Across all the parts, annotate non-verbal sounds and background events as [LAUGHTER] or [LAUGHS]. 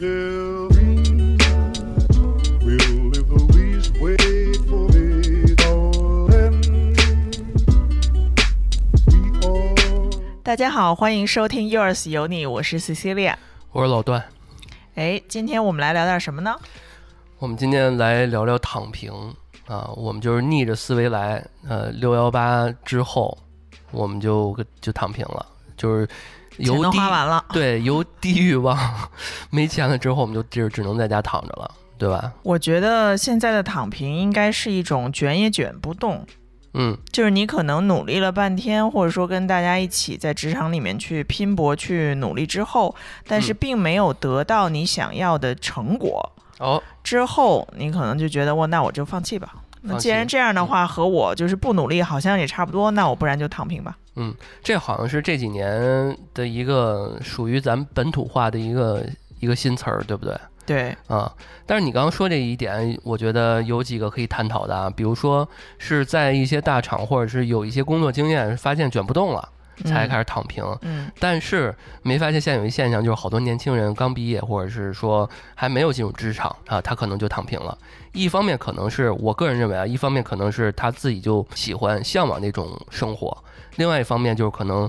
大家好，欢迎收听 Yours 有你，我是 Cecilia。我是老段，哎，今天我们来聊点什么呢？我们今天来聊聊躺平啊，我们就是逆着思维来，呃，六幺八之后，我们就就躺平了，就是由钱都花完了。对由低欲望没钱了之后，我们就只只能在家躺着了，对吧？我觉得现在的躺平应该是一种卷也卷不动，嗯就是你可能努力了半天，或者说跟大家一起在职场里面去拼搏、去努力之后，但是嗯并没有得到你想要的成果，哦，之后你可能就觉得，哇，那我就放弃吧。那既然这样的话，和我就是不努力好像也差不多，那我不然就躺平吧。嗯这好像是这几年的一个属于咱们本土化的一个一个新词儿，对不对？对，啊，但是你刚刚说这一点，我觉得有几个可以探讨的啊，比如说是在一些大厂，或者是有一些工作经验，发现卷不动了，才开始。躺平。嗯但是没发现现在有一现象，就是好多年轻人刚毕业，或者是说还没有进入职场啊，他可能就躺平了。一方面可能是我个人认为啊，一方面可能是他自己就喜欢向往那种生活，另外一方面就是可能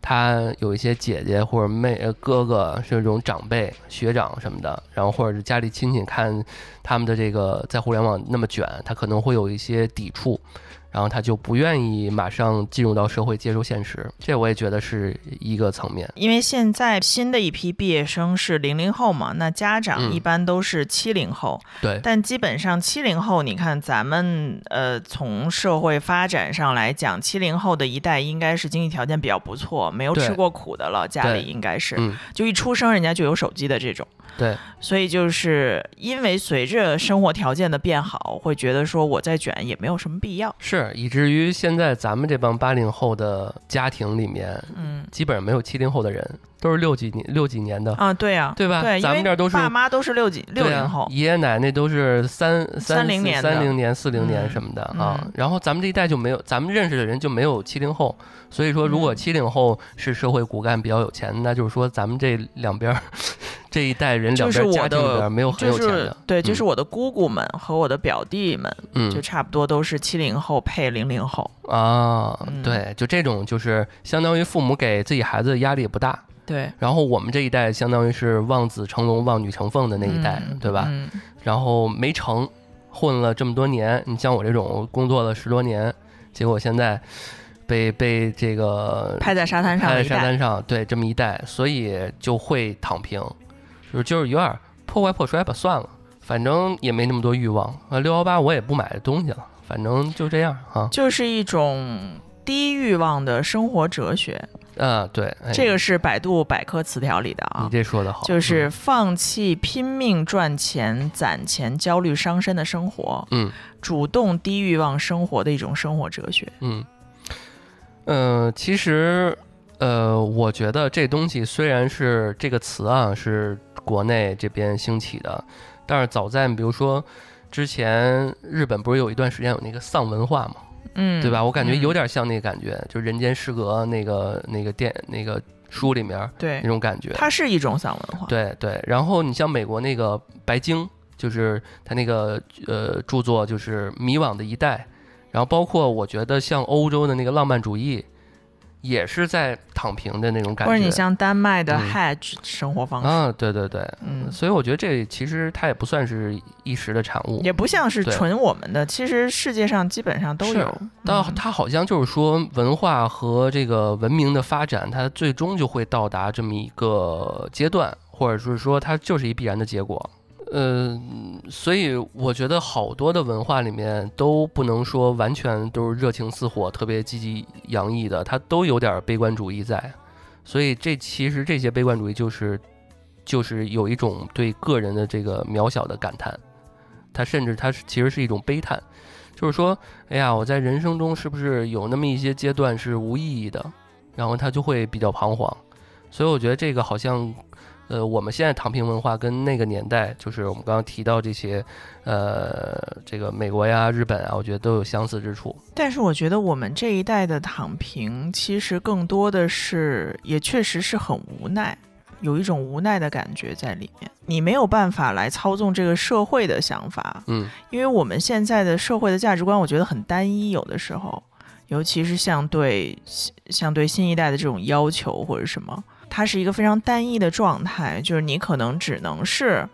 他有一些姐姐或者妹呃哥哥是这种长辈学长什么的，然后或者是家里亲戚看他们的这个在互联网那么卷，他可能会有一些抵触。然后他就不愿意马上进入到社会接受现实，这我也觉得是一个层面。因为现在新的一批毕业生是零零后嘛，那家长嗯。一般都是七零后，对，但基本上七零后，你看咱们呃从社会发展上来讲，七零后的一代应该是经济条件比较不错，没有吃过苦的了，家里应该是嗯，就一出生人家就有手机的这种。对，所以就是因为随着生活条件的变好，会觉得说我再卷也没有什么必要。是，以至于现在咱们这帮八零后的家庭里面，嗯基本上没有七零后的人，都是六几年六几年的，啊，对啊，对吧？对，咱们这儿都是爸妈都是六几六零后，爷爷奶奶都是三三30年的三零年、四零年嗯什么的啊。嗯然后咱们这一代就没有，咱们认识的人就没有七零后，所以说如果嗯七零后是社会骨干比较有钱，那就是说咱们这两边儿这一代人两边家庭里边没有很就是有钱的，对，就是嗯我的姑姑们和我的表弟们，嗯就差不多都是七零后配零零后。啊，嗯对，就这种就是相当于父母给自己孩子的压力也不大，对，然后我们这一代相当于是望子成龙、望女成凤的那一代，嗯对吧？嗯，然后没成，混了这么多年，你像我这种工作了十多年，结果现在被被这个拍在沙滩上拍在。沙滩上，对这么一代，所以就会躺平，就是就是有点破罐破摔吧，算了，反正也没那么多欲望啊。六幺八我也不买东西了，反正就这样啊。就是一种低欲望的生活哲学，啊，对，哎这个是百度百科词条里的啊你，这说的好，就是放弃拼命赚钱、攒钱、焦虑伤身的生活，嗯主动低欲望生活的一种生活哲学。嗯嗯、呃其实呃，我觉得这东西虽然是这个词啊是国内这边兴起的，但是早在比如说之前日本不是有一段时间有那个丧文化嘛，嗯，对吧？我感觉有嗯点像那个感觉，就《人间失格》那个那个电那个书里面对那，种感觉。它是一种丧文化。对对，然后你像美国那个白鲸，就是他那个呃著作就是《迷惘的一代》，然后包括我觉得像欧洲的那个浪漫主义，也是在躺平的那种感觉。或者你像丹麦的嗯。Hedge 生活方式，啊，对对对，嗯，所以我觉得这其实它也不算是一时的产物，也不像是纯我们的，其实世界上基本上都有。但嗯。它好像就是说文化和这个文明的发展，它最终就会到达这么一个阶段，或者是说它就是一必然的结果。呃，所以我觉得好多的文化里面都不能说完全都是热情似火、特别积极洋溢的，它都有点悲观主义在。所以这其实这些悲观主义就是就是有一种对个人的这个渺小的感叹，它甚至它是其实是一种悲叹，就是说，哎呀，我在人生中是不是有那么一些阶段是无意义的，然后他就会比较彷徨。所以我觉得这个好像，呃，我们现在躺平文化跟那个年代，就是我们刚刚提到这些，呃，这个美国呀、日本啊，我觉得都有相似之处。但是我觉得我们这一代的躺平，其实更多的是，也确实是很无奈，有一种无奈的感觉在里面。你没有办法来操纵这个社会的想法，嗯因为我们现在的社会的价值观，我觉得很单一，有的时候，尤其是像对像对新一代的这种要求或者什么，它是一个非常单一的状态，就是你可能只能是，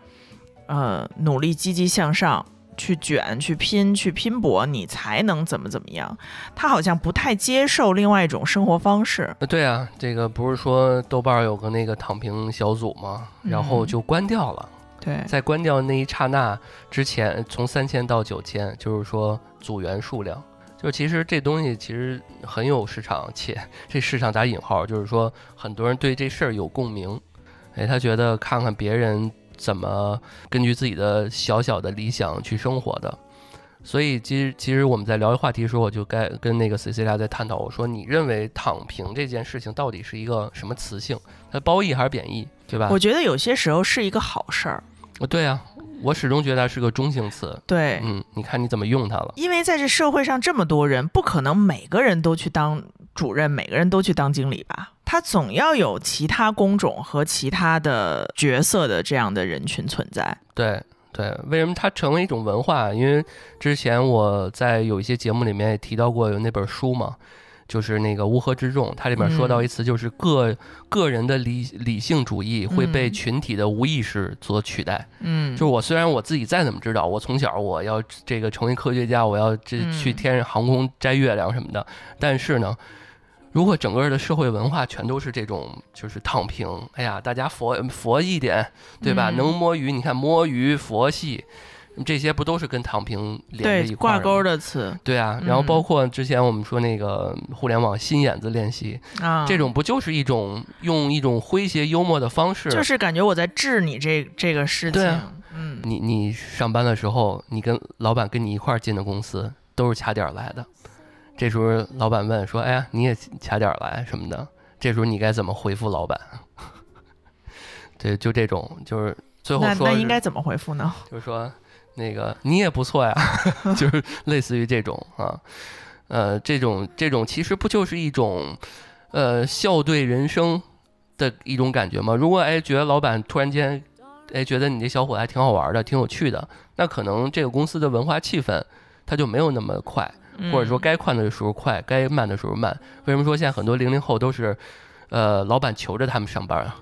呃，努力积极向上。去卷、去拼、去拼搏，你才能怎么怎么样？他好像不太接受另外一种生活方式。呃对啊，这个不是说豆瓣儿有个那个躺平小组吗？然后嗯就关掉了。对，在关掉那一刹那之前，从三千到九千，就是说组员数量，就其实这东西其实很有市场，且这市场打引号，就是说很多人对这事儿有共鸣，哎，他觉得看看别人怎么根据自己的小小的理想去生活的。所以其实其实我们在聊一话题的时候，我就该跟那个 Cecilia 在探讨，我说你认为躺平这件事情到底是一个什么词性？它褒义还是贬义，对吧？我觉得有些时候是一个好事儿。呃对啊，我始终觉得它是个中性词。对，嗯，你看你怎么用它了。因为在这社会上这么多人，不可能每个人都去当主任，每个人都去当经理吧？他总要有其他工种和其他的角色的这样的人群存在。对对，为什么它成为一种文化？因为之前我在有一些节目里面也提到过有那本书嘛，就是那个《乌合之众》，它里面说到一词，就是个、个人的理理性主义会被嗯群体的无意识所取代。嗯，就是我虽然我自己再怎么知道，我从小我要这个成为科学家，我要这嗯去天上航空摘月亮什么的，但是呢。如果整个的社会文化全都是这种，就是躺平，哎呀，大家佛佛一点，对吧？嗯能摸鱼，你看摸鱼、佛系，这些不都是跟躺平连着一块儿挂钩的词对啊，然后嗯包括之前我们说那个互联网心眼子练习，啊，这种不就是一种用一种诙谐幽默的方式，就是感觉我在治你这这个事情。对啊嗯，你你上班的时候，你跟老板跟你一块儿进的公司，都是掐点儿来的。这时候老板问说：“哎呀，你也掐点儿来什么的？”这时候你该怎么回复老板？[LAUGHS] 对，就这种，就是最后那那应该怎么回复呢？就是说那个你也不错呀，[LAUGHS] 就是类似于这种啊，呃，这种这种其实不就是一种呃笑对人生的一种感觉吗？如果哎觉得老板突然间哎觉得你这小伙子还挺好玩的，挺有趣的，那可能这个公司的文化气氛它就没有那么快，或者说嗯该快的时候快，该慢的时候慢。为什么说现在很多零零后都是呃老板求着他们上班啊？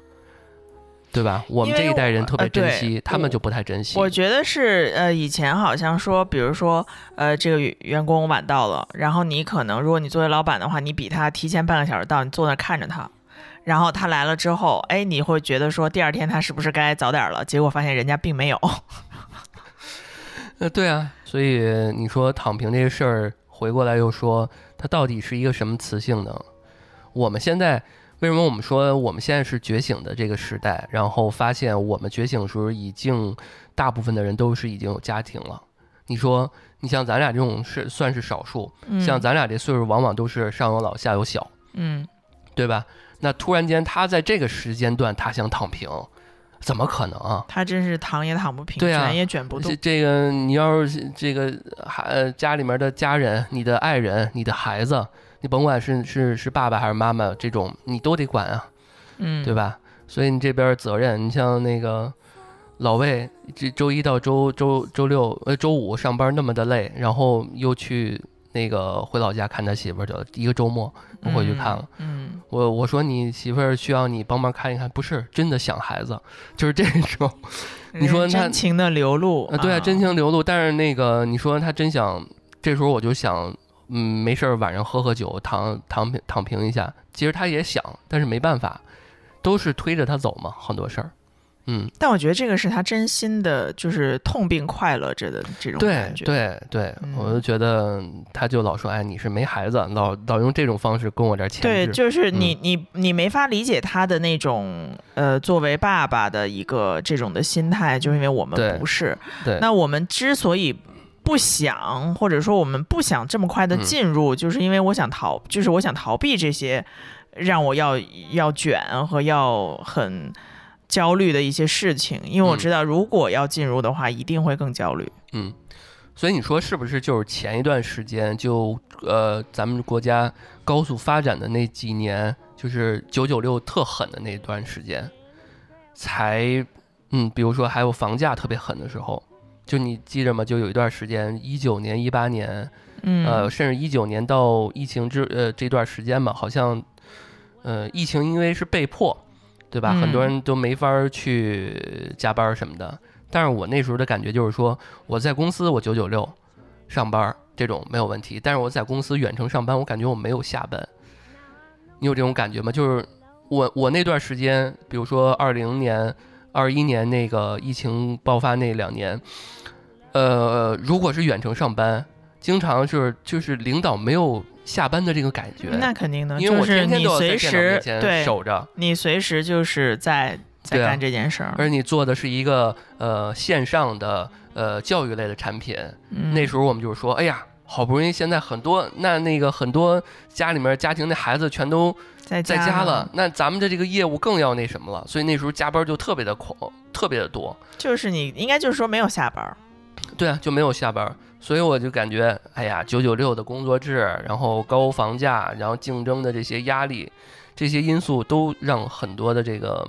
对吧？我们这一代人特别珍惜，他们就不太珍惜。我觉得是呃，以前好像说，比如说呃，这个员员工晚到了，然后你可能如果你作为老板的话，你比他提前半个小时到，你坐那儿看着他。然后他来了之后，哎，你会觉得说第二天他是不是该早点了？结果发现人家并没有。[LAUGHS] 呃，对啊，所以你说躺平这个事儿，回过来又说它到底是一个什么词性呢？我们现在为什么我们说我们现在是觉醒的这个时代，然后发现我们觉醒的时候，已经大部分的人都是已经有家庭了。你说，你像咱俩这种是算是少数，嗯像咱俩这岁数，往往都是上有老下有小，嗯，对吧？那突然间他在这个时间段他想躺平，怎么可能啊？他真是躺也躺不平，对啊卷也卷不动这。这个你要是这个还呃家里面的家人、你的爱人、你的孩子，你甭管是是是爸爸还是妈妈，这种你都得管啊，嗯，对？吧？所以你这边责任，你像那个老魏，这周一到周周周六呃周五上班那么的累，然后又去那个回老家看他媳妇儿去了，一个周末不回去看了。嗯。我我说你媳妇儿需要你帮忙看一看，不是真的想孩子，就是这种。嗯，你说他真情的流露呃，对啊，啊真情流露。但是那个你说他真想，这时候我就想，嗯，没事儿晚上喝喝酒，躺躺平躺平一下。其实他也想，但是没办法，都是推着他走嘛，很多事儿。嗯，但我觉得这个是他真心的，就是痛并快乐着的这种感觉。对对，嗯我就觉得他就老说，哎，你是没孩子，老老用这种方式跟我这儿牵对，就是你、嗯你你没法理解他的那种呃，作为爸爸的一个这种的心态，就是因为我们不是。对那我们之所以不想，或者说我们不想这么快的嗯。进入，就是因为我想逃，就是我想逃避这些让我要要卷和要很焦虑的一些事情，因为我嗯。知道如果要进入的话，一定会更焦虑。嗯，所以你说是不是就是前一段时间就呃咱们国家高速发展的那几年，就是九九六特狠的那段时间，才，嗯，比如说还有房价特别狠的时候，就你记着吗？就有一段时间，一九年、一八年，嗯，呃，甚至一九年到疫情之呃这段时间吧，好像，呃，疫情因为是被迫，对吧？很多嗯人都没法儿去加班儿什么的。但是我那时候的感觉就是说，我在公司我九九六上班儿这种没有问题，但是我在公司远程上班，我感觉我没有下班。你有这种感觉吗？就是我我那段时间，比如说二零年、二一年那个疫情爆发那两年，呃，如果是远程上班，经常是就是领导没有下班的这个感觉，那肯定的，因为我就是天天都要在你随电脑面前时对，守着。你随时就是在在干这件事儿。而你做的是一个呃线上的呃教育类的产品，嗯那时候我们就是说，哎呀，好不容易现在很多那那个很多家里面家庭的孩子全都在在家了，，那咱们的这个业务更要那什么了，所以那时候加班就特别的狂，特别的多。就是你应该就是说没有下班儿。对啊，就没有下班，所以我就感觉，哎呀，九九六的工作制，然后高房价，然后竞争的这些压力，这些因素都让很多的这个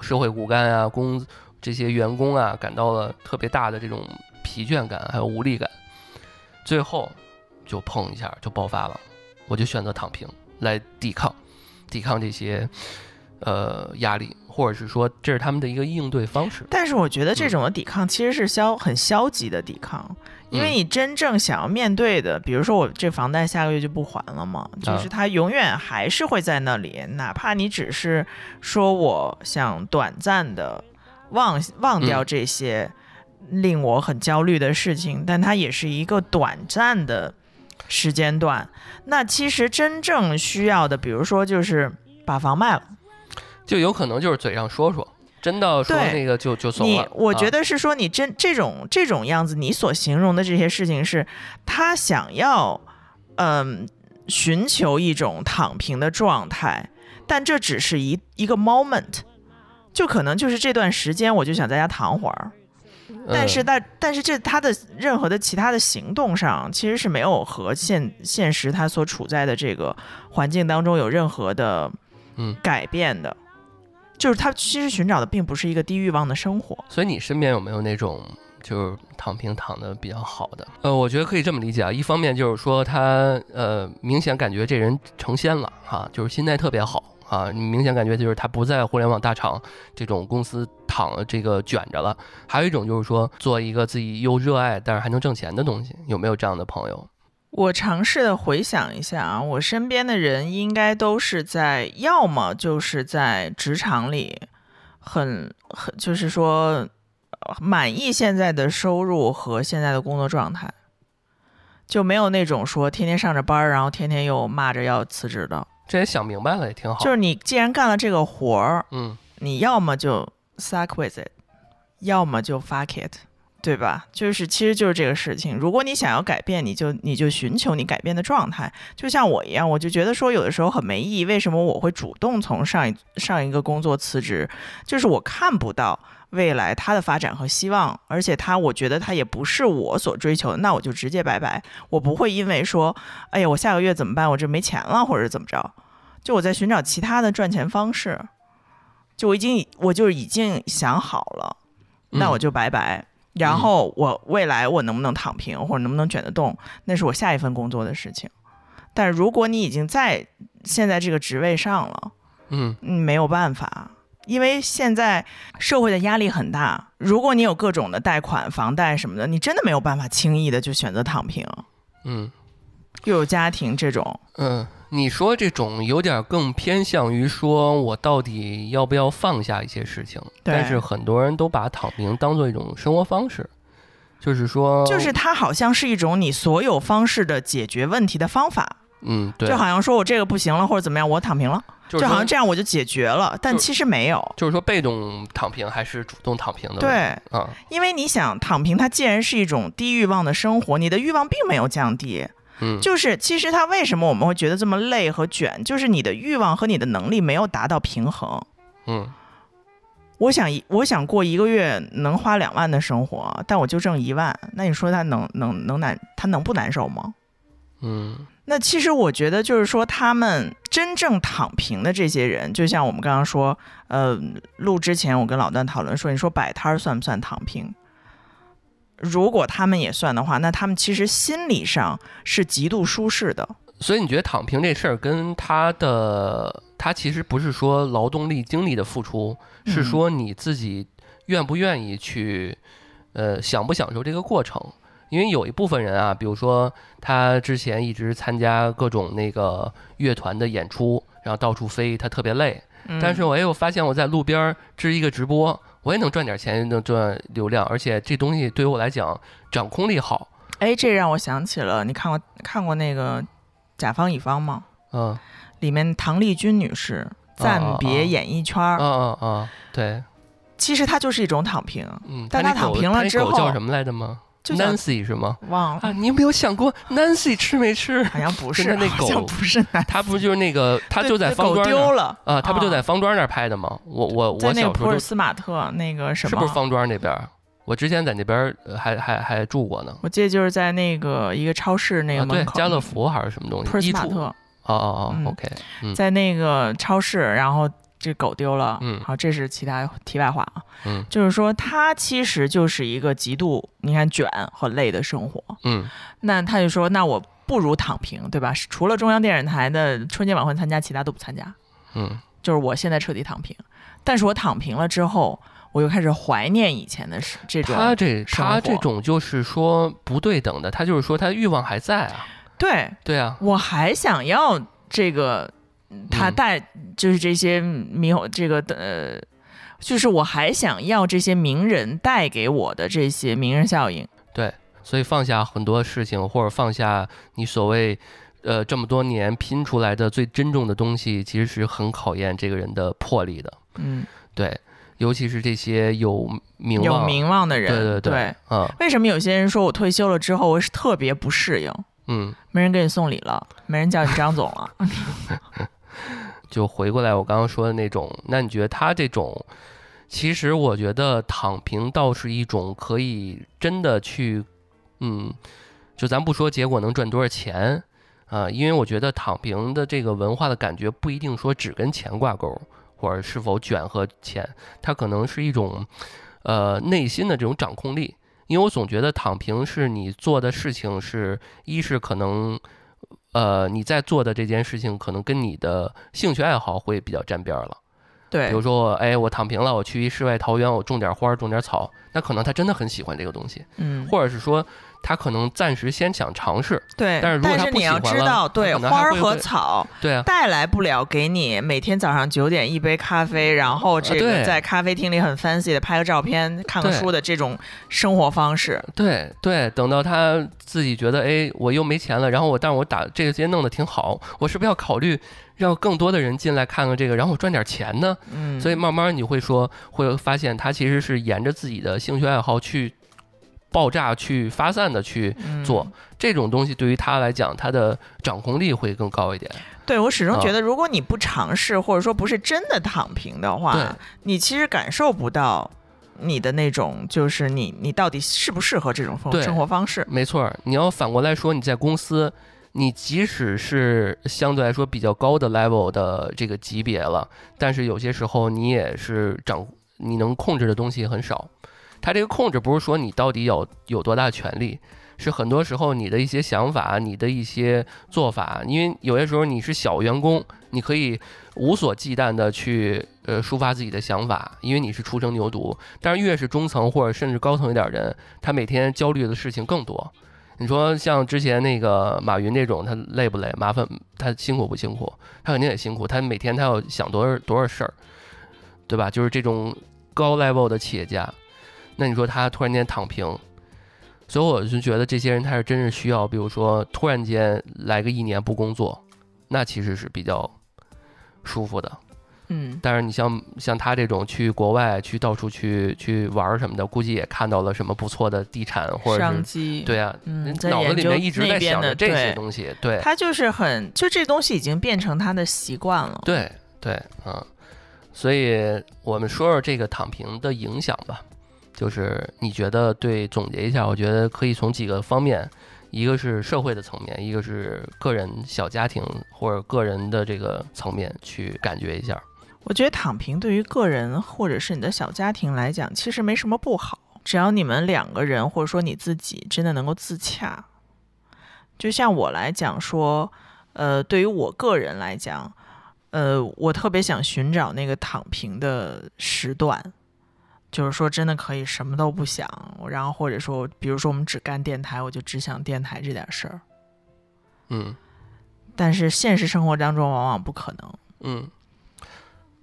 社会骨干啊、工这些员工啊感到了特别大的这种疲倦感，还有无力感。最后就碰一下就爆发了，我就选择躺平来抵抗，抵抗这些呃压力，或者是说这是他们的一个应对方式。但是我觉得这嗯种的抵抗其实是消很消极的抵抗，因为嗯你真正想要面对的，比如说我这房贷下个月就不还了嘛，啊就是它永远还是会在那里，哪怕你只是说我想短暂的忘忘掉嗯这些令我很焦虑的事情，但它也是一个短暂的时间段。那其实真正需要的，比如说就是把房卖了。就有可能就是嘴上说说，真到说对那个就就走你了。我觉啊得是说你真这种这种样子，你所形容的这些事情是他想要嗯寻求一种躺平的状态，但这只是一一个 moment，就可能就是这段时间我就想在家躺会儿，但是嗯但但是这他的任何的其他的行动上其实是没有和现现实他所处在的这个环境当中有任何的嗯改变的。就是他其实寻找的并不是一个低欲望的生活，所以你身边有没有那种就是躺平躺的比较好的？呃，我觉得可以这么理解啊，一方面就是说他呃明显感觉这人成仙了哈、就是心态特别好啊，你明显感觉就是他不在互联网大厂这种公司躺这个卷着了。还有一种就是说做一个自己又热爱但是还能挣钱的东西，有没有这样的朋友？我尝试的回想一下啊，我身边的人应该都是在，要么就是在职场里很很，就是说呃满意现在的收入和现在的工作状态，就没有那种说天天上着班，然后天天又骂着要辞职的。这也想明白了也挺好。就是你既然干了这个活儿，嗯你要么就 suck with it，要么就 fuck it，对吧？就是其实就是这个事情。如果你想要改变，你就你就寻求你改变的状态。就像我一样，我就觉得说有的时候很没意义。为什么我会主动从上一上一个工作辞职？就是我看不到未来它的发展和希望，而且它我觉得它也不是我所追求的，那我就直接拜拜。我不会因为说，哎呀，我下个月怎么办？我这没钱了，或者怎么着？就我在寻找其他的赚钱方式。就我已经我就已经想好了，那我嗯就拜拜。然后我未来我能不能躺平，或者能不能卷得动，那是我下一份工作的事情。但如果你已经在现在这个职位上了，嗯嗯，没有办法，因为现在社会的压力很大。如果你有各种的贷款、房贷什么的，你真的没有办法轻易的就选择躺平。嗯又有家庭这种，嗯，你说这种有点更偏向于说我到底要不要放下一些事情，但是很多人都把躺平当做一种生活方式，就是说，就是它好像是一种你所有方式的解决问题的方法，嗯，对，就好像说我这个不行了或者怎么样，我躺平了，就是就好像这样我就解决了，但其实没有。就是说被动躺平还是主动躺平的对，啊，因为你想躺平，它既然是一种低欲望的生活，你的欲望并没有降低，嗯，就是其实它为什么我们会觉得这么累和卷，就是你的欲望和你的能力没有达到平衡。嗯我想一我想过一个月能花两万的生活，但我就挣一万，那你说他能能能难他能不难受吗？嗯那其实我觉得就是说，他们真正躺平的这些人，就像我们刚刚说，呃，录之前我跟老段讨论说，你说摆摊儿算不算躺平？如果他们也算的话，那他们其实心理上是极度舒适的。所以你觉得躺平这事儿跟他的他其实不是说劳动力精力的付出，是嗯说你自己愿不愿意去，呃，享不享受这个过程？因为有一部分人啊，比如说他之前一直参加各种那个乐团的演出，然后到处飞，他特别累。嗯但是我又发现我在路边儿支一个直播，我也能赚点钱，能赚流量，而且这东西对于我来讲掌控力好。哎，这让我想起了，你看过看过那个《甲方乙方》吗？嗯里面唐丽君女士暂别演艺圈儿，嗯嗯嗯，对，其实她就是一种躺平，嗯，但她躺平了之后狗叫什么来着吗？Nancy 是吗？忘了，啊，你有没有想过 Nancy 吃没吃？好像不跟是，他那狗不是 [LAUGHS] 男，他不就是那个，他对就在方庄丢了啊，他不就在啊方庄那儿拍的吗？我我我小时候就普尔斯马特那个什么，是不是方庄那边儿？我之前在那边还还还住过呢。我记得就是在那个一个超市那个门，口，家乐福还是什么东普尔西？衣橱。斯马特，哦哦哦嗯，OK，嗯在那个超市，然后这狗丢了，嗯。好，这是其他题外话啊，嗯。就是说他其实就是一个极度你看卷和累的生活，嗯。那他就说，那我不如躺平，对吧？除了中央电视台的春节晚会参加，其他都不参加，嗯。就是我现在彻底躺平。但是我躺平了之后，我又开始怀念以前的是这种，他这他这种就是说不对等的，他就是说他欲望还在啊，对对啊，我还想要这个，他嗯带就是这些名，这个呃，就是我还想要这些名人带给我的这些名人效应。对，所以放下很多事情，或者放下你所谓呃这么多年拼出来的最珍重的东西，其实是很考验这个人的魄力的，嗯，对，尤其是这些有名有，名望的人，对对对，嗯为什么有些人说我退休了之后，我是特别不适应？嗯，没人给你送礼了，没人叫你张总了。[LAUGHS] 就回过来我刚刚说的那种，那你觉得他这种，其实我觉得躺平倒是一种可以真的去，嗯，就咱不说结果能赚多少钱啊、因为我觉得躺平的这个文化的感觉不一定说只跟钱挂钩，或者是否卷和钱，它可能是一种，呃，内心的这种掌控力。因为我总觉得躺平是你做的事情是，一是可能，呃，你在做的这件事情可能跟你的兴趣爱好会比较沾边儿了。对比如说我，哎，我躺平了，我去一世外桃源，我种点花儿，种点草，那可能他真的很喜欢这个东西，嗯，或者是说他可能暂时先想尝试，对。但是如果他不你要喜欢了知道，他对花儿和草对啊，带来不了给你每天早上九点一杯咖啡，然后这个对在咖啡厅里很 fancy 的拍个照片、看个书的这种生活方式。对对，等到他自己觉得，哎，我又没钱了，然后我，但是我打这个街弄得挺好，我是不是要考虑让更多的人进来看看这个，然后我赚点钱呢？嗯，所以慢慢你会说，会发现他其实是沿着自己的兴趣爱好去爆炸、去发散的去嗯做、这种东西，对于他来讲，他的掌控力会更高一点。对我始终觉啊得，如果你不尝试，或者说不是真的躺平的话，你其实感受不到你的那种，就是你你到底适不适合这种生生活方式。没错儿，你要反过来说，你在公司，你即使是相对来说比较高的 level 的这个级别了，但是有些时候你也是掌，你能控制的东西很少。他这个控制不是说你到底有有多大权利，是很多时候你的一些想法、你的一些做法，因为有些时候你是小员工，你可以无所忌惮的去呃抒发自己的想法，因为你是初生牛犊。但是越是中层或者甚至高层一点人，他每天焦虑的事情更多。你说像之前那个马云那种，他累不累？麻烦他辛苦不辛苦？他肯定也辛苦，他每天他要想多少多少事儿，对吧？就是这种高 level 的企业家，那你说他突然间躺平，所以我就觉得这些人他是真是需要，比如说突然间来个一年不工作，那其实是比较舒服的。嗯，但是你像像他这种去国外去到处去去玩什么的，估计也看到了什么不错的地产或者商机，对啊，脑子里面一直在想着这些东西，对他就是很，就这东西已经变成他的习惯了。对对，嗯，所以我们说说这个躺平的影响吧。就是你觉得对，总结一下，我觉得可以从几个方面，一个是社会的层面，一个是个人小家庭或者个人的这个层面去感觉一下。我觉得躺平对于个人或者是你的小家庭来讲，其实没什么不好，只要你们两个人或者说你自己真的能够自洽。就像我来讲说，呃，对于我个人来讲，呃，我特别想寻找那个躺平的时段，就是说真的可以什么都不想，然后或者说，比如说我们只干电台，我就只想电台这点事儿。嗯但是现实生活当中往往不可能。嗯。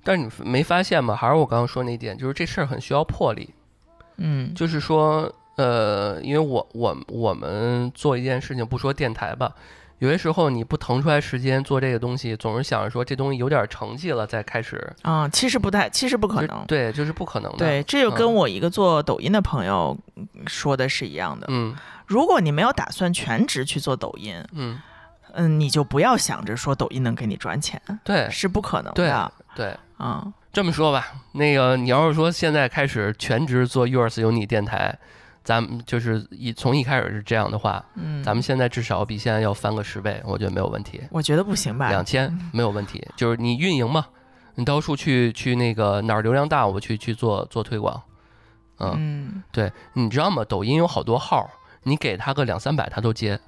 但是你没发现吗？还是我刚刚说那点，就是这事儿很需要魄力。嗯，就是说，呃，因为我我我们做一件事情，不说电台吧，有些时候你不腾出来时间做这个东西，总是想着说这东西有点成绩了再开始，啊、其实不太，其实不可能。对，就是不可能的。对，这就跟嗯我一个做抖音的朋友说的是一样的。嗯如果你没有打算全职去做抖音，嗯，嗯，你就不要想着说抖音能给你赚钱，对是不可能对的。对。嗯，这么说吧，那个你要是说现在开始全职做 Yours 有你电台，咱们就是一从一开始是这样的话，嗯，咱们现在至少比现在要翻个十倍，我觉得没有问题。我觉得不行吧？两千没有问题，就是你运营嘛，你到处去去那个哪儿流量大，我去去做做推广。嗯，嗯对，你知道吗？抖音有好多号，你给他个两三百，他都接，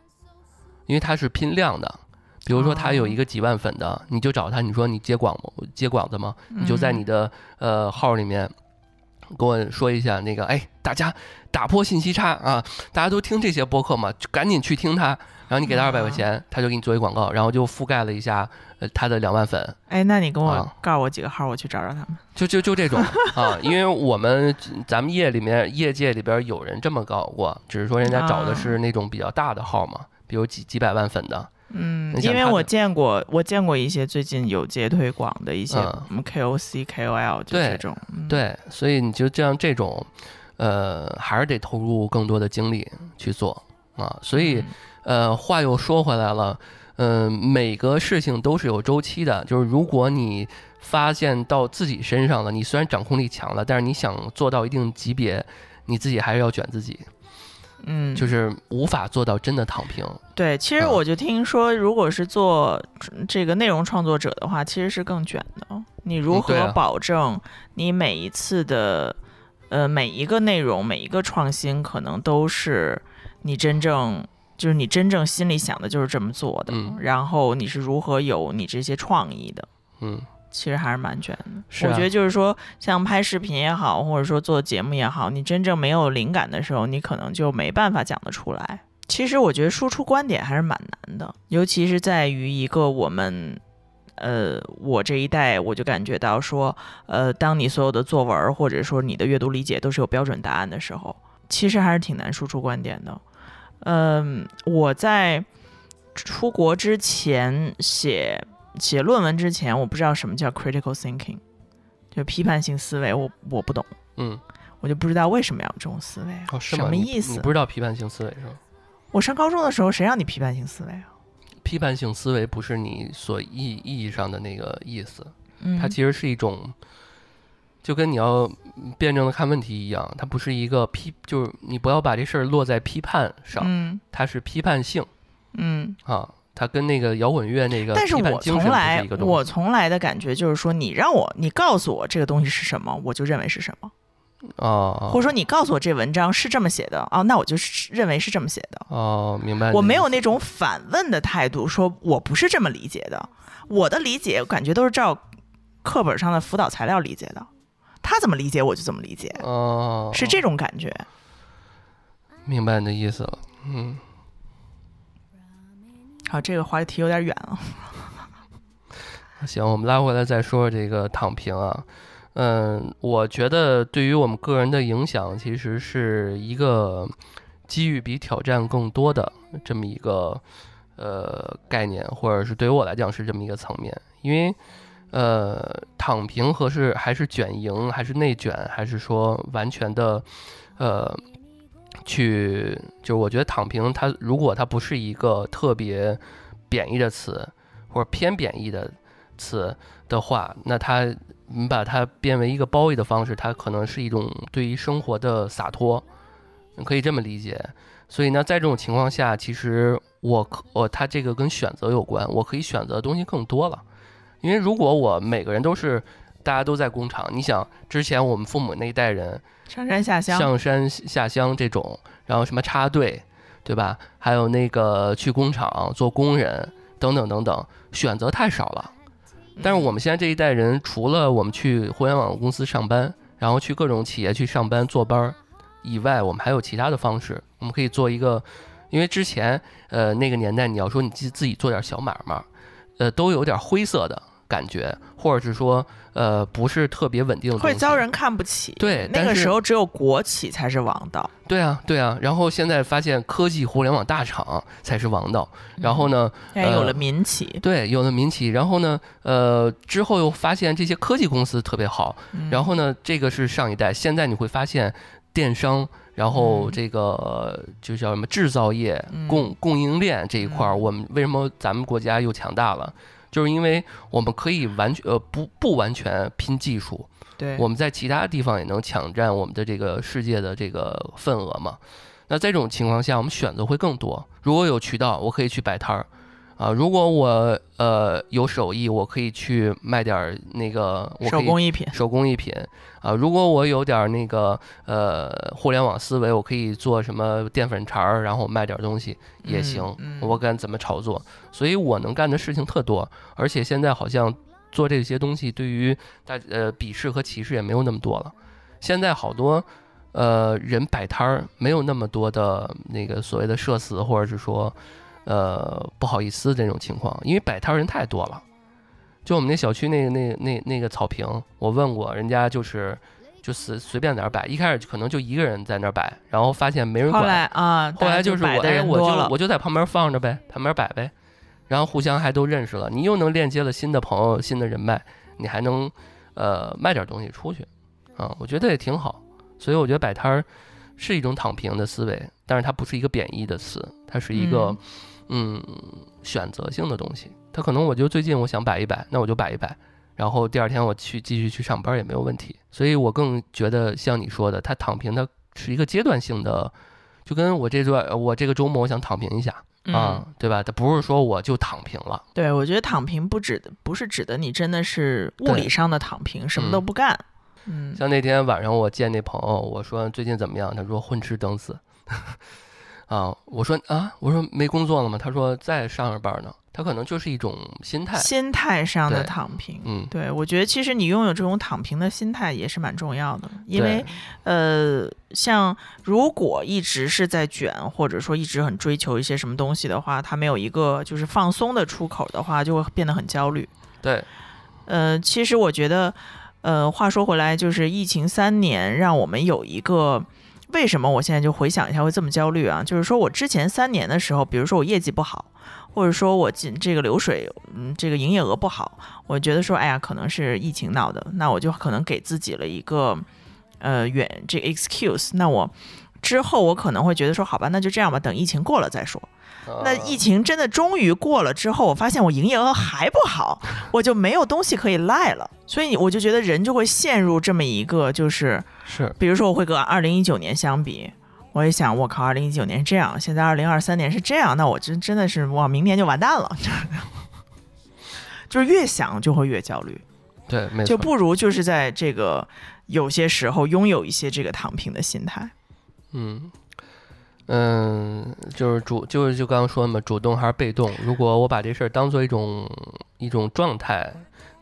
因为他是拼量的。比如说他有一个几万粉的，你就找他，你说你接广吗？接广子吗？你就在你的呃号里面跟我说一下那个，哎，大家打破信息差啊！大家都听这些播客嘛，就赶紧去听他。然后你给他二百块钱，他就给你做一广告，然后就覆盖了一下呃他的两万粉，哎，那你跟我啊告诉我几个号，我去找找他们。就就就这种 [LAUGHS] 啊，因为我们咱们业里面业界里边有人这么搞过，只是说人家找的是那种比较大的号嘛，比如几几百万粉的，嗯，因为我见过，我见过一些最近有接推广的一些嗯什么 KOC、KOL，就这种。嗯，对，所以你就这样这种，呃，还是得投入更多的精力去做啊。所以嗯呃，话又说回来了，嗯、每个事情都是有周期的，就是如果你发现到自己身上了，你虽然掌控力强了，但是你想做到一定级别，你自己还是要卷自己，嗯，就是无法做到真的躺平。对，其实嗯我就听说，如果是做这个内容创作者的话，其实是更卷的。你如何保证你每一次的呃每一个内容、每一个创新，可能都是你真正就是你真正心里想的就是这么做的，嗯然后你是如何有你这些创意的？嗯，其实还是蛮卷的。是啊我觉得就是说，像拍视频也好，或者说做节目也好，你真正没有灵感的时候，你可能就没办法讲得出来。其实我觉得输出观点还是蛮难的，尤其是在于一个我们，呃，我这一代，我就感觉到说，呃，当你所有的作文儿或者说你的阅读理解都是有标准答案的时候，其实还是挺难输出观点的。嗯，我在出国之前写写论文之前，我不知道什么叫 critical thinking，就批判性思维，我我不懂，嗯，我就不知道为什么要有这种思维啊，哦，什么意思你？不知道批判性思维是吗？我上高中的时候，谁让你批判性思维啊？批判性思维不是你所意意义上的那个意思，嗯，它其实是一种，就跟你要辩证的看问题一样，它不是一个批，就是你不要把这事儿落在批判上，嗯。它是批判性。嗯，啊，它跟那个摇滚乐那个但是我从来我从来的感觉就是说，你让我你告诉我这个东西是什么，我就认为是什么，哦，或者说你告诉我这文章是这么写的啊，那我就是认为是这么写的。哦，明白我没有那种反问的态度，说我不是这么理解的。我的理解，感觉都是照课本上的辅导材料理解的。他怎么理解，我就怎么理解，哦，是这种感觉。明白你的意思了，嗯。好，这个话题有点远了。[LAUGHS] 行，我们拉回来再说这个躺平啊。嗯，我觉得对于我们个人的影响，其实是一个机遇比挑战更多的这么一个呃概念，或者是对于我来讲是这么一个层面。因为呃，躺平和是还是卷赢，还是内卷，还是说完全的呃去，就是我觉得躺平它如果它不是一个特别贬义的词，或者偏贬义的词的话，那它你把它变为一个褒义的方式，它可能是一种对于生活的洒脱，你可以这么理解。所以呢，在这种情况下，其实我可我它这个跟选择有关，我可以选择的东西更多了。因为如果我每个人都是大家都在工厂，你想之前我们父母那一代人上山下乡，上山下乡这种，然后什么插队，对吧？还有那个去工厂做工人等等等等，选择太少了。但是我们现在这一代人，除了我们去互联网公司上班，然后去各种企业去上班坐班儿以外，我们还有其他的方式，我们可以做一个，因为之前呃那个年代，你要说你自自己做点小买卖，呃都有点灰色的感觉，或者是说呃不是特别稳定的，会遭人看不起。对那个时候只有国企才是王道。对啊，对啊，然后现在发现科技互联网大厂才是王道，然后呢，现在有了呃民企，对，有了民企，然后呢，呃，之后又发现这些科技公司特别好，嗯。然后呢，这个是上一代，现在你会发现电商，然后嗯。这个就叫什么制造业、嗯。供供应链这一块儿，嗯。我们为什么咱们国家又强大了？就是因为我们可以完全呃不不完全拼技术，对，我们在其他地方也能抢占我们的这个世界的这个份额嘛。那在这种情况下，我们选择会更多。如果有渠道，我可以去摆摊儿，啊，如果我呃有手艺，我可以去卖点儿那个手工艺品。手工艺品啊。如果我有点儿那个呃互联网思维，我可以做什么淀粉肠儿，然后卖点儿东西也行。嗯嗯我敢怎么炒作，所以我能干的事情特多，而且现在好像做这些东西对于大呃鄙视和歧视也没有那么多了。现在好多呃人摆摊儿没有那么多的那个所谓的社死，或者是说呃不好意思这种情况，因为摆摊儿人太多了。就我们那小区那个那那那个草坪，我问过人家就是。就随随便在那儿摆，一开始可能就一个人在那儿摆，然后发现没人管，后来啊，后来就是我，我就我就在旁边放着呗，旁边摆呗，然后互相还都认识了，你又能链接了新的朋友、新的人脉，你还能呃卖点东西出去，啊，我觉得也挺好。所以我觉得摆摊儿是一种躺平的思维，但是它不是一个贬义的词，它是一个嗯选择性的东西。他可能我就最近我想摆一摆，那我就摆一摆。然后第二天我去继续去上班也没有问题，所以我更觉得像你说的，他躺平它是一个阶段性的，就跟我这段我这个周末我想躺平一下啊，嗯，对吧？他不是说我就躺平了，对，我觉得躺平不指的不是指的你真的是物理上的躺平，什么都嗯不干。嗯，像那天晚上我见那朋友，我说最近怎么样？他说混吃等死。啊，我说啊，我说没工作了吗？他说在上着班呢。他可能就是一种心态，心态上的躺平。嗯，对，我觉得其实你拥有这种躺平的心态也是蛮重要的，因为呃，像如果一直是在卷，或者说一直很追求一些什么东西的话，他没有一个就是放松的出口的话，就会变得很焦虑。对，呃，其实我觉得，呃，话说回来，就是疫情三年，让我们有一个。为什么我现在就回想一下会这么焦虑啊？就是说我之前三年的时候，比如说我业绩不好，或者说我进这个流水，嗯，这个营业额不好，我觉得说，哎呀，可能是疫情闹的，那我就可能给自己了一个呃远这个 excuse。那我之后我可能会觉得说，好吧，那就这样吧，等疫情过了再说。那疫情真的终于过了之后，我发现我营业额还不好，我就没有东西可以赖了，所以我就觉得人就会陷入这么一个，就是是比如说我会跟二零一九年相比，我也想，我靠，二零一九年是这样，现在二零二三年是这样，那我真真的是哇，明年就完蛋了，[LAUGHS] 就是越想就会越焦虑，对，没错，就不如就是在这个有些时候拥有一些这个躺平的心态。嗯。嗯，就是主就是就刚刚说的嘛，主动还是被动？如果我把这事儿当做一种一种状态，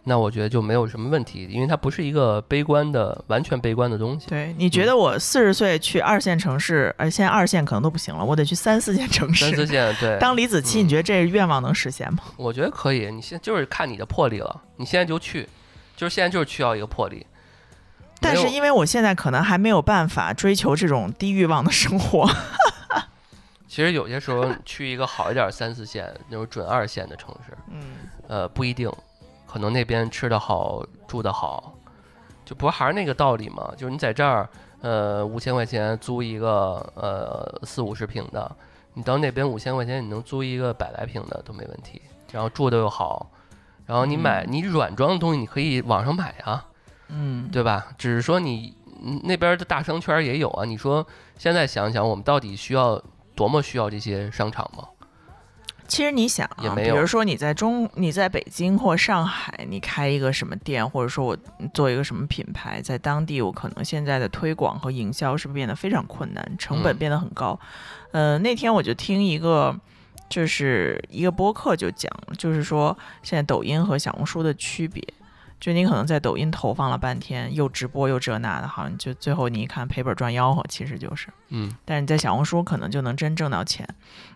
那我觉得就没有什么问题，因为它不是一个悲观的、完全悲观的东西。对，你觉得我四十岁去二线城市，呃，现在二线可能都不行了，我得去三四线城市三四市线对，当李子柒，嗯你觉得这愿望能实现吗？我觉得可以。你现就是看你的魄力了，你现在就去，就是现在就是需要一个魄力。但是因为我现在可能还没有办法追求这种低欲望的生活，[LAUGHS] 其实有些时候去一个好一点儿三四线那种准二线的城市，嗯，呃，不一定，可能那边吃的好，住的好，就不是还是那个道理嘛？就是你在这儿，呃，五千块钱租一个呃四五十平的，你到那边五千块钱你能租一个百来平的都没问题，然后住的又好，然后你买嗯你软装的东西你可以网上买啊，嗯，对吧？只是说你嗯那边的大商圈也有啊。你说现在想想，我们到底需要多么需要这些商场吗？其实你想啊，比如说你在中，你在北京或上海，你开一个什么店，或者说我做一个什么品牌，在当地我可能现在的推广和营销是不变得非常困难，成本嗯变得很高。呃，那天我就听一个。就是一个播客就讲，就是说现在抖音和小红书的区别，就你可能在抖音投放了半天，又直播又这那的，好像就最后你一看赔本赚吆喝，其实就是。嗯。但是你在小红书可能就能真挣到钱，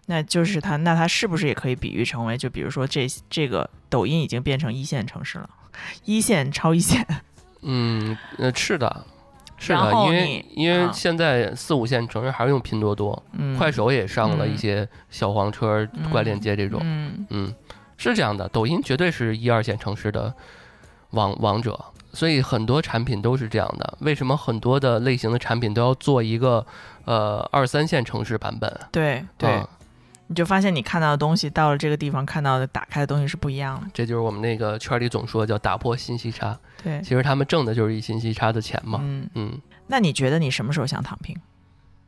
那就是它，那它是不是也可以比喻成为，就比如说这这个抖音已经变成一线城市了，一线超一线，[LAUGHS] 嗯呃是的，是的，因为因为啊现在四五线城市还是用拼多多，嗯，快手也上了一嗯。些小黄车、嗯。快链接这种。嗯。嗯，是这样的，抖音绝对是一二线城市的王王者，所以很多产品都是这样的。为什么很多的类型的产品都要做一个呃二三线城市版本？对对，啊你就发现你看到的东西到了这个地方看到的打开的东西是不一样的，这就是我们那个圈里总说叫打破信息差。对，其实他们挣的就是一信息差的钱嘛。嗯，嗯，那你觉得你什么时候想躺平？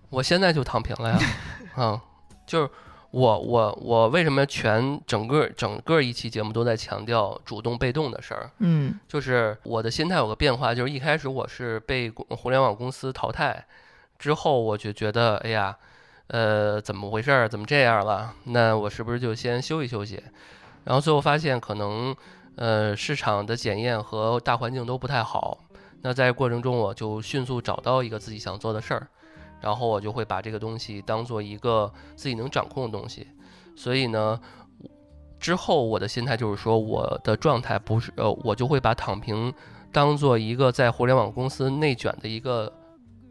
我现在就躺平了呀。[LAUGHS] 嗯，就是我我我为什么全整个整个一期节目都在强调主动被动的事儿？嗯就是我的心态有个变化，就是一开始我是被互联网公司淘汰，之后我就觉得，哎呀，呃，怎么回事儿？怎么这样了？那我是不是就先休息休息？然后最后发现，可能呃市场的检验和大环境都不太好。那在过程中，我就迅速找到一个自己想做的事儿，然后我就会把这个东西当做一个自己能掌控的东西。所以呢，之后我的心态就是说，我的状态不是呃，我就会把躺平当做一个在互联网公司内卷的一个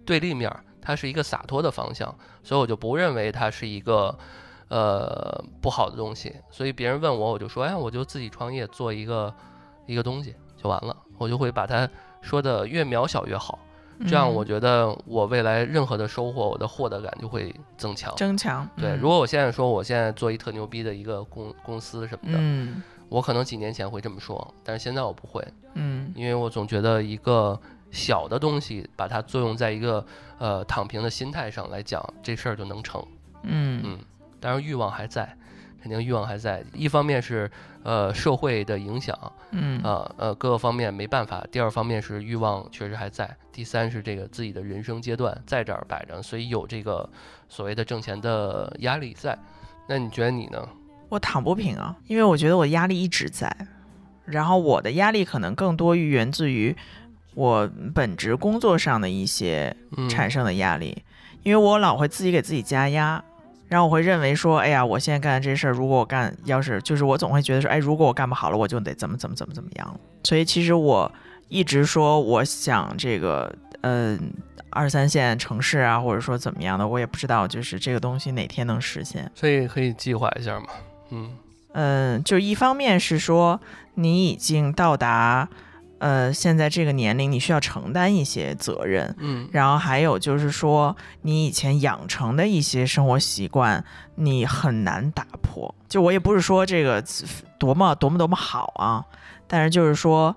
对立面，它是一个洒脱的方向，所以我就不认为它是一个呃不好的东西。所以别人问我，我就说，哎，我就自己创业做一个一个东西就完了，我就会把它说的越渺小越好。这样，我嗯觉得我未来任何的收获，我的获得感就会增强。增强，对，嗯如果我现在说我现在做一特牛逼的一个公公司什么的，嗯我可能几年前会这么说，但是现在我不会，嗯因为我总觉得一个小的东西，把它作用在一个呃躺平的心态上来讲，这事儿就能成。嗯嗯，当然欲望还在，肯定欲望还在。一方面是呃社会的影响，嗯呃呃各个方面没办法；第二方面是欲望确实还在；第三是这个自己的人生阶段在这儿摆着，所以有这个所谓的挣钱的压力在。那你觉得你呢？我躺不平啊，因为我觉得我压力一直在，然后我的压力可能更多于源自于我本职工作上的一些嗯，产生的压力，因为我老会自己给自己加压，然后我会认为说，哎呀，我现在干的这事儿，如果我干，要是就是我总会觉得说，哎，如果我干不好了，我就得怎么怎么怎么怎么样。所以其实我一直说我想这个，嗯、二三线城市啊，或者说怎么样的，我也不知道，就是这个东西哪天能实现。所以可以计划一下嘛。嗯嗯，就一方面是说你已经到达，呃，现在这个年龄，你需要承担一些责任，嗯然后还有就是说，你以前养成的一些生活习惯，你很难打破。就我也不是说这个多么多么多么好啊，但是就是说，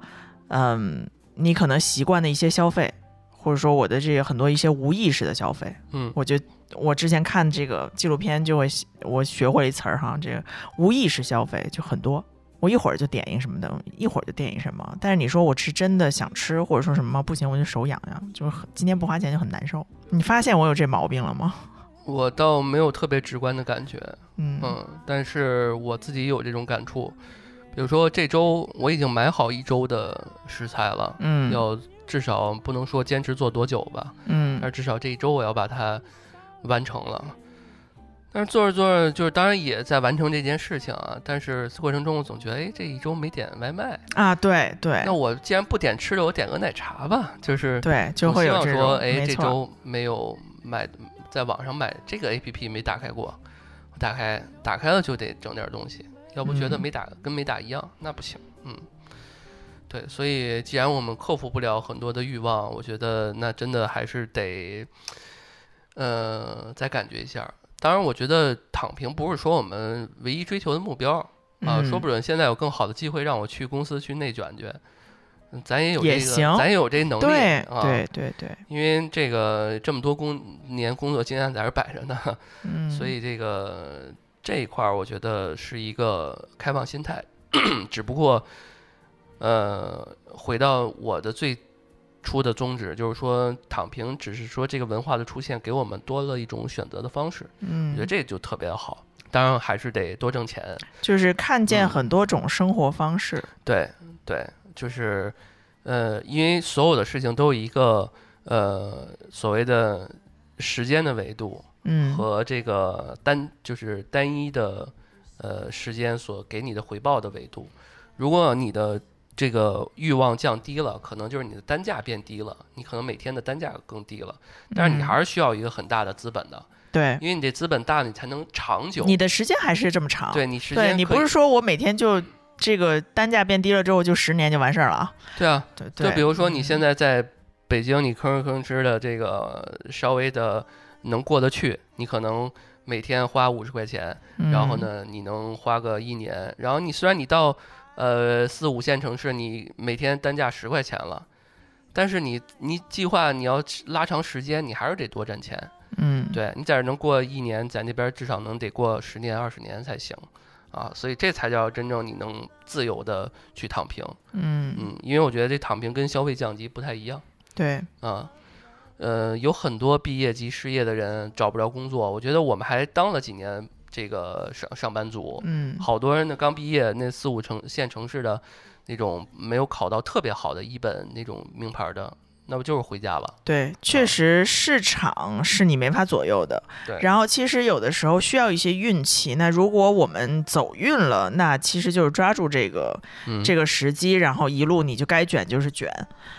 嗯，你可能习惯的一些消费，或者说我的这个很多一些无意识的消费，嗯我就我之前看这个纪录片就会我学会了一词儿哈，这个无意识消费就很多。我一会儿就点一个什么的，一会儿就点一什么。但是你说我是真的想吃，或者说什么不行，我就手痒痒，就是很今天不花钱就很难受。你发现我有这毛病了吗？我倒没有特别直观的感觉，嗯嗯，但是我自己有这种感触。比如说这周我已经买好一周的食材了，嗯要至少不能说坚持做多久吧，嗯但至少这一周我要把它完成了。但是做着做着，就是当然也在完成这件事情啊，但是过程中我总觉得，哎，这一周没点外卖，啊，对对那我既然不点吃的，我点个奶茶吧，就是对，就会有这说，哎，这周没有买，在网上买这个 A P P 没打开过，我打开打开了就得整点东西，要不觉得嗯没打、跟没打一样，那不行，嗯，对，所以既然我们克服不了很多的欲望，我觉得那真的还是得，呃，再感觉一下。当然，我觉得躺平不是说我们唯一追求的目标啊，说嗯不准现在有更好的机会让我去公司去内卷去。嗯咱也有这个，也咱也有这能力对啊。对对对，因为这个这么多工年工作经验在这儿摆着呢，嗯，所以这个这一块儿我觉得是一个开放心态，[CLEARS THROAT] 只不过，呃，回到我的最初的宗旨，就是说躺平，只是说这个文化的出现给我们多了一种选择的方式，嗯。我觉得嗯，这就特别好。当然还是得多挣钱，就是看见嗯。很多种生活方式，对对，就是，呃，因为所有的事情都有一个呃所谓的时间的维度，嗯，和这个单就是单一的呃时间所给你的回报的维度。如果你的这个欲望降低了，可能就是你的单价变低了，你可能每天的单价更低了。但是你嗯还是需要一个很大的资本的，对，因为你这资本大，你才能长久。你的时间还是这么长，对你时对你间可以不是说我每天就这个单价变低了之后就十年就完事儿了啊？对啊，对对，就比如说你嗯现在在北京，你吭哧吭哧的这个稍微的能过得去，你可能每天花五十块钱，然后嗯呢，你能花个一年，然后你虽然你到呃四五线城市，你每天单价十块钱了，但是你你计划你要拉长时间，你还是得多挣钱。嗯，对你在这儿能过一年，在那边至少能得过十年二十年才行啊，所以这才叫真正你能自由的去躺平。嗯嗯，因为我觉得这躺平跟消费降级不太一样对，啊。呃，有很多毕业即失业的人找不着工作，我觉得我们还当了几年这个上上班族，嗯。好多人呢刚毕业，那四五城县城市的那种没有考到特别好的一本那种名牌的，那不就是回家了？对，确实市场是你没法左右的。对然后其实有的时候需要一些运气。那如果我们走运了，那其实就是抓住这个嗯，这个时机，然后一路你就该卷就是卷，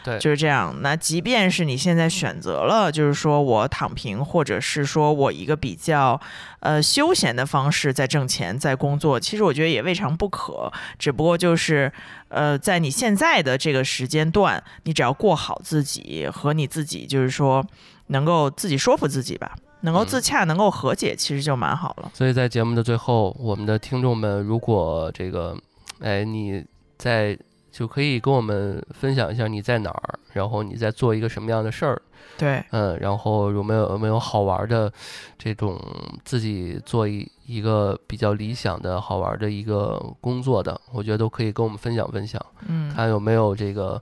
对就是这样。那即便是你现在选择了，就是说我躺平，或者是说我一个比较呃休闲的方式在挣钱，在工作，其实我觉得也未尝不可。只不过就是呃，在你现在的这个时间段，你只要过好自己和你自己，就是说能够自己说服自己吧。能够自嗯洽，能够和解，其实就蛮好了。所以在节目的最后，我们的听众们，如果这个，哎，你在就可以跟我们分享一下你在哪儿，然后你在做一个什么样的事儿，对，嗯，然后有没有有没有好玩的这种自己做一一个比较理想的好玩的一个工作的，我觉得都可以跟我们分享分享，嗯，看有没有这个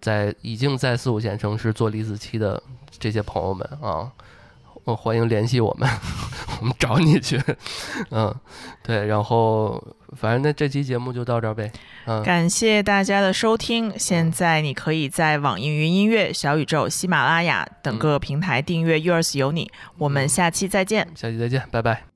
在已经在四五线城市做李子柒的这些朋友们啊。我欢迎联系我们，[LAUGHS] 我们找你去。嗯，对，然后反正那这期节目就到这儿呗。嗯，感谢大家的收听。现在你可以在网易云音乐、小宇宙、喜马拉雅等各平台订阅《Yours 有你》。我们嗯下期再见。下期再见，拜拜。